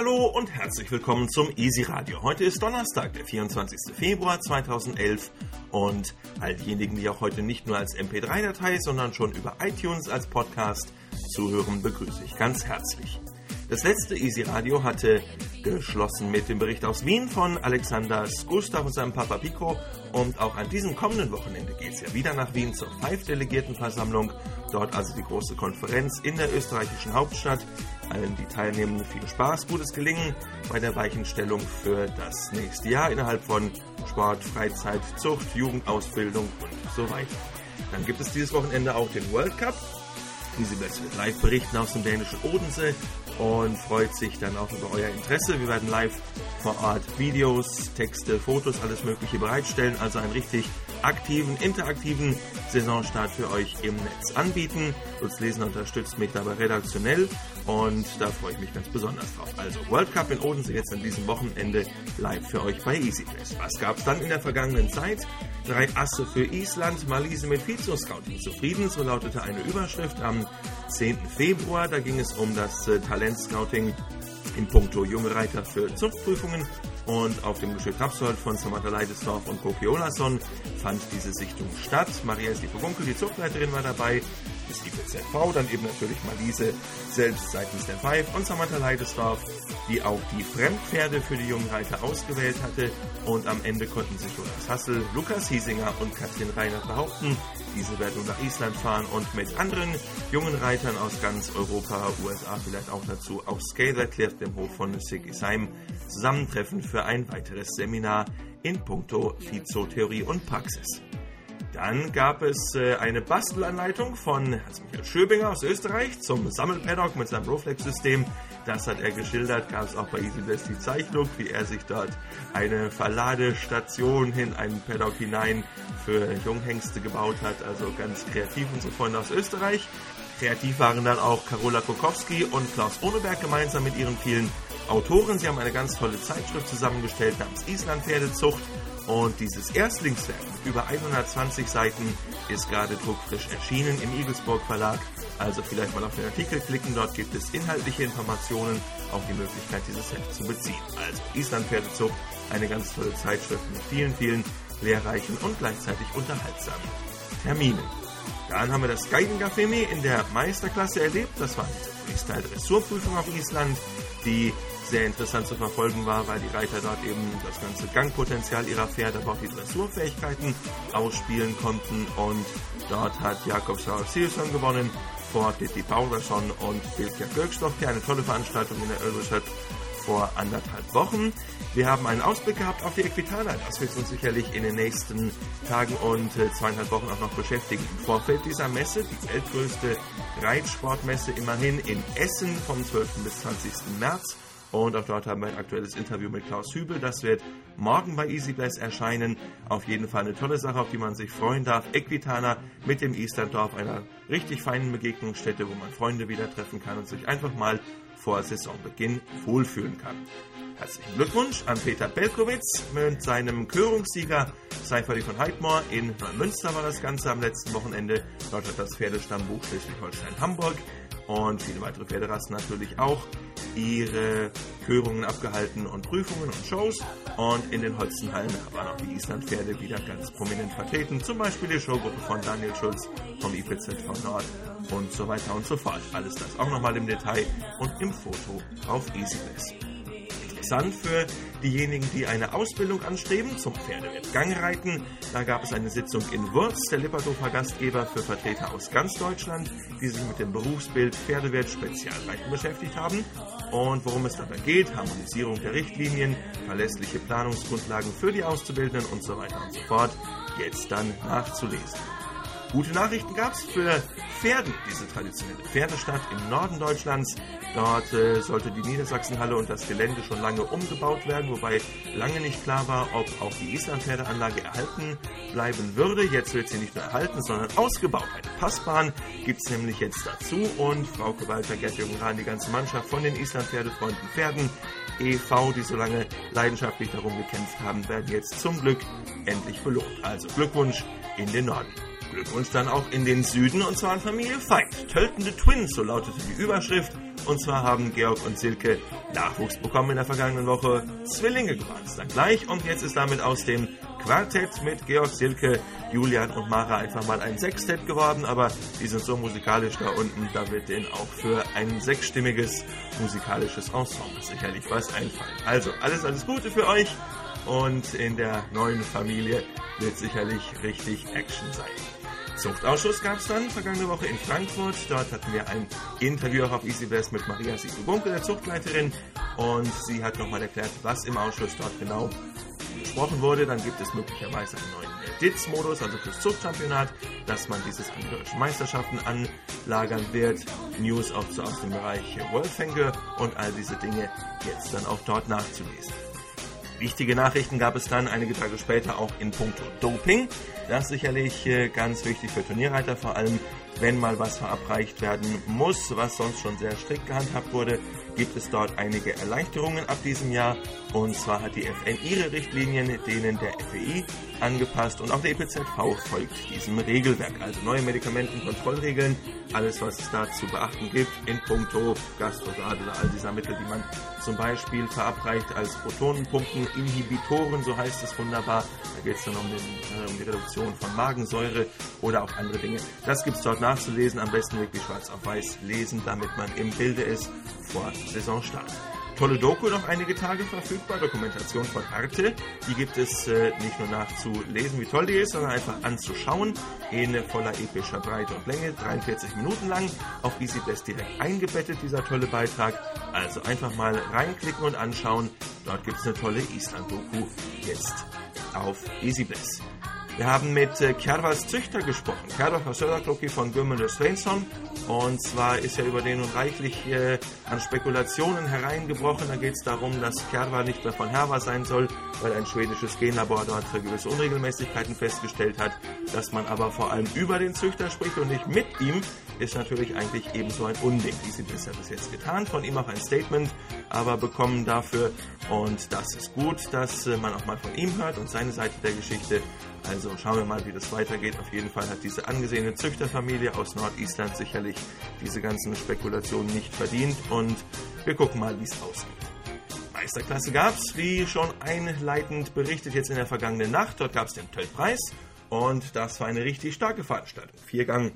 Hallo und herzlich willkommen zum Easy Radio. Heute ist Donnerstag, der 24. Februar 2011 und all diejenigen, die auch heute nicht nur als MP3-Datei, sondern schon über iTunes als Podcast zuhören, begrüße ich ganz herzlich. Das letzte Easy Radio hatte geschlossen mit dem Bericht aus Wien von Alexander Gustav und seinem Papa Pico. Und auch an diesem kommenden Wochenende geht es ja wieder nach Wien zur Five-Delegiertenversammlung. Dort also die große Konferenz in der österreichischen Hauptstadt. Allen, die teilnehmen, viel Spaß, gutes Gelingen bei der Weichenstellung für das nächste Jahr innerhalb von Sport, Freizeit, Zucht, Jugendausbildung und so weiter. Dann gibt es dieses Wochenende auch den World Cup. Easy wird live berichten aus dem dänischen Odensee und freut sich dann auch über euer Interesse. Wir werden live vor Ort Videos, Texte, Fotos, alles Mögliche bereitstellen. Also einen richtig aktiven, interaktiven Saisonstart für euch im Netz anbieten. Lutz Lesen unterstützt mich dabei redaktionell und da freue ich mich ganz besonders drauf. Also World Cup in Odense jetzt an diesem Wochenende live für euch bei EasyFest. Was gab es dann in der vergangenen Zeit? Drei Asse für Island, Malise mit Vizo-Scouting zufrieden, so lautete eine Überschrift am 10. Februar. Da ging es um das äh, Talent-Scouting in puncto junge Reiter für Zuchtprüfungen und auf dem Geschütz Rapsold von Samantha Leidesdorf und Koki Olason fand diese Sichtung statt. Maria Sliepe-Gunkel, die Zuchtleiterin, war dabei ist die ZV, dann eben natürlich Malise selbst seitens der Five und Samantha Leidesdorf, die auch die Fremdpferde für die jungen Reiter ausgewählt hatte. Und am Ende konnten sich Jonas Hassel, Lukas Hiesinger und Katrin Reinhardt behaupten. Diese werden nach Island fahren und mit anderen jungen Reitern aus ganz Europa, USA vielleicht auch dazu, auf Scale erklärt dem Hof von Siggisheim zusammentreffen für ein weiteres Seminar in puncto Physiotheorie und Praxis. Dann gab es äh, eine Bastelanleitung von Hans-Michael Schöbinger aus Österreich zum Sammelpaddock mit seinem Roflex-System. Das hat er geschildert, gab es auch bei EasyBest die Zeichnung, wie er sich dort eine Verladestation in einen Paddock hinein für Junghengste gebaut hat. Also ganz kreativ unsere Freunde aus Österreich. Kreativ waren dann auch Karola Kokowski und Klaus Ohneberg gemeinsam mit ihren vielen Autoren. Sie haben eine ganz tolle Zeitschrift zusammengestellt namens Island Pferdezucht und dieses Erstlingswerk über 120 Seiten ist gerade druckfrisch erschienen im Igelsburg Verlag. Also vielleicht mal auf den Artikel klicken, dort gibt es inhaltliche Informationen, auch die Möglichkeit, dieses Heft zu beziehen. Also Island Pferdezucht, eine ganz tolle Zeitschrift mit vielen, vielen lehrreichen und gleichzeitig unterhaltsamen Terminen. Dann haben wir das Geigencafé in der Meisterklasse erlebt. Das war die Freestyle-Dressurprüfung auf Island, die sehr interessant zu verfolgen war, weil die Reiter dort eben das ganze Gangpotenzial ihrer Pferde, aber auch die Dressurfähigkeiten ausspielen konnten. Und dort hat Jakob Sauer-Silson gewonnen vor Didi Paulson und Bilkja Gökstoff. Eine tolle Veranstaltung in der Ölstadt vor anderthalb Wochen. Wir haben einen Ausblick gehabt auf die Equitana. Das wird uns sicherlich in den nächsten Tagen und äh, zweieinhalb Wochen auch noch beschäftigen. Im Vorfeld dieser Messe, die weltgrößte Reitsportmesse immerhin in Essen vom 12. bis 20. März und auch dort haben wir ein aktuelles Interview mit Klaus Hübel. Das wird morgen bei EasyBless erscheinen. Auf jeden Fall eine tolle Sache, auf die man sich freuen darf. Equitana mit dem Islanddorf, einer richtig feinen Begegnungsstätte, wo man Freunde wieder treffen kann und sich einfach mal vor Saisonbeginn wohlfühlen kann. Herzlichen Glückwunsch an Peter Belkowitz mit seinem Körungssieger Seiferli von Heidmoor. In Neumünster war das Ganze am letzten Wochenende. Dort hat das Pferdestammbuch Schleswig-Holstein-Hamburg und viele weitere Pferderassen natürlich auch ihre Körungen abgehalten und Prüfungen und Shows. Und in den Holzenhallen waren auch die Islandpferde wieder ganz prominent vertreten. Zum Beispiel die Showgruppe von Daniel Schulz vom IPZV Nord und so weiter und so fort. Alles das auch nochmal im Detail und im Foto auf EasyBest interessant für diejenigen, die eine Ausbildung anstreben zum Pferdewirt Gangreiten. Da gab es eine Sitzung in Wurz, der Lipperthofer Gastgeber für Vertreter aus ganz Deutschland, die sich mit dem Berufsbild Pferdewirt Spezialreiten beschäftigt haben. Und worum es dabei geht, Harmonisierung der Richtlinien, verlässliche Planungsgrundlagen für die Auszubildenden und so weiter und so fort, jetzt dann nachzulesen. Gute Nachrichten gab es für Pferden, diese traditionelle Pferdestadt im Norden Deutschlands. Dort äh, sollte die Niedersachsenhalle und das Gelände schon lange umgebaut werden, wobei lange nicht klar war, ob auch die Islandpferdeanlage erhalten bleiben würde. Jetzt wird sie nicht nur erhalten, sondern ausgebaut. Eine Passbahn gibt es nämlich jetzt dazu und Frau Walter, Gerd Jürgen die ganze Mannschaft von den Islandpferdefreunden Pferden e.V., die so lange leidenschaftlich darum gekämpft haben, werden jetzt zum Glück endlich belohnt. Also Glückwunsch in den Norden. Glückwunsch dann auch in den Süden und zwar an Familie Feind. Töltende Twins, so lautete die Überschrift. Und zwar haben Georg und Silke Nachwuchs bekommen in der vergangenen Woche. Zwillinge geworden. Dann gleich. Und jetzt ist damit aus dem Quartett mit Georg, Silke, Julian und Mara einfach mal ein Sextett geworden. Aber die sind so musikalisch da unten, da wird denen auch für ein sechsstimmiges musikalisches Ensemble sicherlich was einfallen. Also alles, alles Gute für euch. Und in der neuen Familie wird sicherlich richtig Action sein. Zuchtausschuss gab es dann vergangene Woche in Frankfurt. Dort hatten wir ein Interview auch auf EasyWest mit Maria Siegel-Bunke, der Zuchtleiterin. Und sie hat nochmal erklärt, was im Ausschuss dort genau besprochen wurde. Dann gibt es möglicherweise einen neuen DITS-Modus, also fürs Zuchtchampionat, dass man dieses an deutschen Meisterschaften anlagern wird. News auch so aus dem Bereich Worldfänge und all diese Dinge jetzt dann auch dort nachzulesen. Wichtige Nachrichten gab es dann einige Tage später auch in puncto Doping. Das ist sicherlich äh, ganz wichtig für Turnierreiter, vor allem wenn mal was verabreicht werden muss, was sonst schon sehr strikt gehandhabt wurde, gibt es dort einige Erleichterungen ab diesem Jahr. Und zwar hat die FN ihre Richtlinien denen der FEI angepasst und auch der EPZV folgt diesem Regelwerk. Also neue Medikamentenkontrollregeln, alles was es da zu beachten gibt in puncto Gastrograd oder all dieser Mittel, die man zum Beispiel verabreicht als Protonenpumpen, Inhibitoren, so heißt es wunderbar. Da geht es dann um, den, äh, um, die Reduktion von Magensäure oder auch andere Dinge. Das gibt es dort nachzulesen, am besten wirklich schwarz auf weiß lesen, damit man im Bilde ist vor Saisonstart. Tolle Doku noch einige Tage verfügbar, Dokumentation von Arte. Die gibt es äh, nicht nur nachzulesen, wie toll die ist, sondern einfach anzuschauen. In voller epischer Breite und Länge, 43 Minuten lang. Auf EasyBless direkt eingebettet, dieser tolle Beitrag. Also einfach mal reinklicken und anschauen. Dort gibt es eine tolle Island-Doku jetzt auf EasyBless. Wir haben mit äh, Kjærvals Züchter gesprochen. Kjærval fra Söderklokki von Gudmundur Svensson. Und zwar ist er über den nun reichlich äh, an Spekulationen hereingebrochen. Da geht es darum, dass Kjærval nicht mehr von Herva sein soll, weil ein schwedisches Genlabor dort gewisse Unregelmäßigkeiten festgestellt hat. Dass man aber vor allem über den Züchter spricht und nicht mit ihm, ist natürlich eigentlich ebenso ein Unding. Sind es ja bis jetzt getan. Von ihm auch ein Statement, aber bekommen dafür. Und das ist gut, dass äh, man auch mal von ihm hört und seine Seite der Geschichte. Also schauen wir mal, wie das weitergeht. Auf jeden Fall hat diese angesehene Züchterfamilie aus Nordisland sicherlich diese ganzen Spekulationen nicht verdient und wir gucken mal, wie es ausgeht. Meisterklasse gab es, wie schon einleitend berichtet, jetzt in der vergangenen Nacht. Dort gab es den Töllpreis und das war eine richtig starke Veranstaltung. Viergang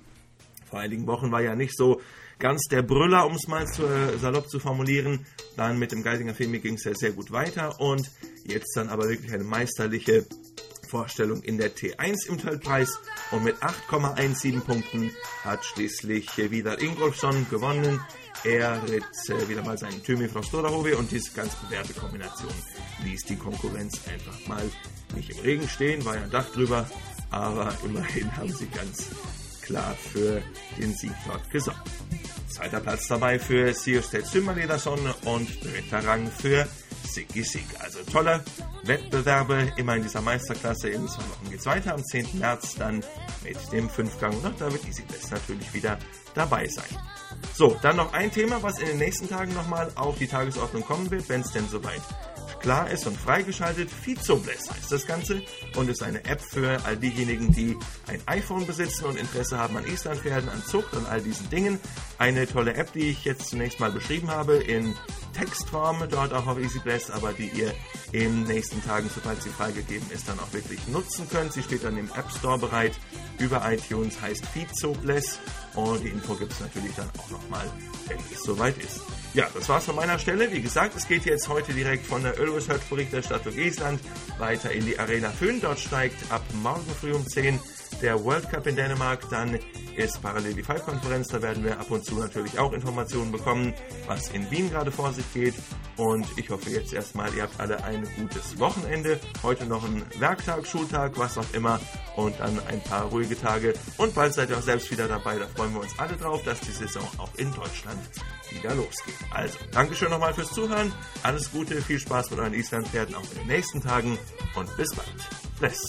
vor einigen Wochen war ja nicht so ganz der Brüller, um es mal zu, äh, salopp zu formulieren. Dann mit dem Geisinger Femi ging es ja sehr gut weiter und jetzt dann aber wirklich eine meisterliche Vorstellung in der T1 im Teilpreis und mit 8,17 Punkten hat schließlich wieder Ingolfsson gewonnen. Er ritt äh, wieder mal seinen Thymi von Storahove und diese ganz bewährte Kombination ließ die Konkurrenz einfach mal nicht im Regen stehen, war ja ein Dach drüber, aber immerhin haben sie ganz klar für den Sieg dort gesorgt. Zweiter Platz dabei für Siostet Symmerlederson und dritter Rang für Sigi Sig. Also tolle Wettbewerbe, immer in dieser Meisterklasse. In zwei Wochen geht es weiter. Am 10. März dann mit dem Fünfgang. Und da wird Easy Best natürlich wieder dabei sein. So, dann noch ein Thema, was in den nächsten Tagen nochmal auf die Tagesordnung kommen wird, wenn es denn soweit klar ist und freigeschaltet. Fizobless heißt das Ganze und ist eine App für all diejenigen, die ein iPhone besitzen und Interesse haben an Islandpferden, an Zucht und all diesen Dingen. Eine tolle App, die ich jetzt zunächst mal beschrieben habe in Textform, dort auch auf EasyBless, aber die ihr in den nächsten Tagen, sobald sie freigegeben ist, dann auch wirklich nutzen könnt. Sie steht dann im App Store bereit über iTunes, heißt Fizobless und die Info gibt es natürlich dann auch nochmal, wenn es soweit ist. Ja, das war's von meiner Stelle. Wie gesagt, es geht jetzt heute direkt von der Ölresearch-Berichterstattung Island weiter in die Arena Föhn. Dort steigt ab morgen früh um 10 der World Cup in Dänemark. Dann ist parallel die Five-Konferenz. Da werden wir ab und zu natürlich auch Informationen bekommen, was in Wien gerade vor sich geht. Und ich hoffe jetzt erstmal, ihr habt alle ein gutes Wochenende. Heute noch ein Werktag, Schultag, was auch immer. Und dann ein paar ruhige Tage. Und bald seid ihr auch selbst wieder dabei. Da freuen wir uns alle drauf, dass die Saison auch in Deutschland wieder losgeht. Also, Dankeschön nochmal fürs Zuhören. Alles Gute, viel Spaß mit euren Islandpferden auch in den nächsten Tagen und bis bald. Bless.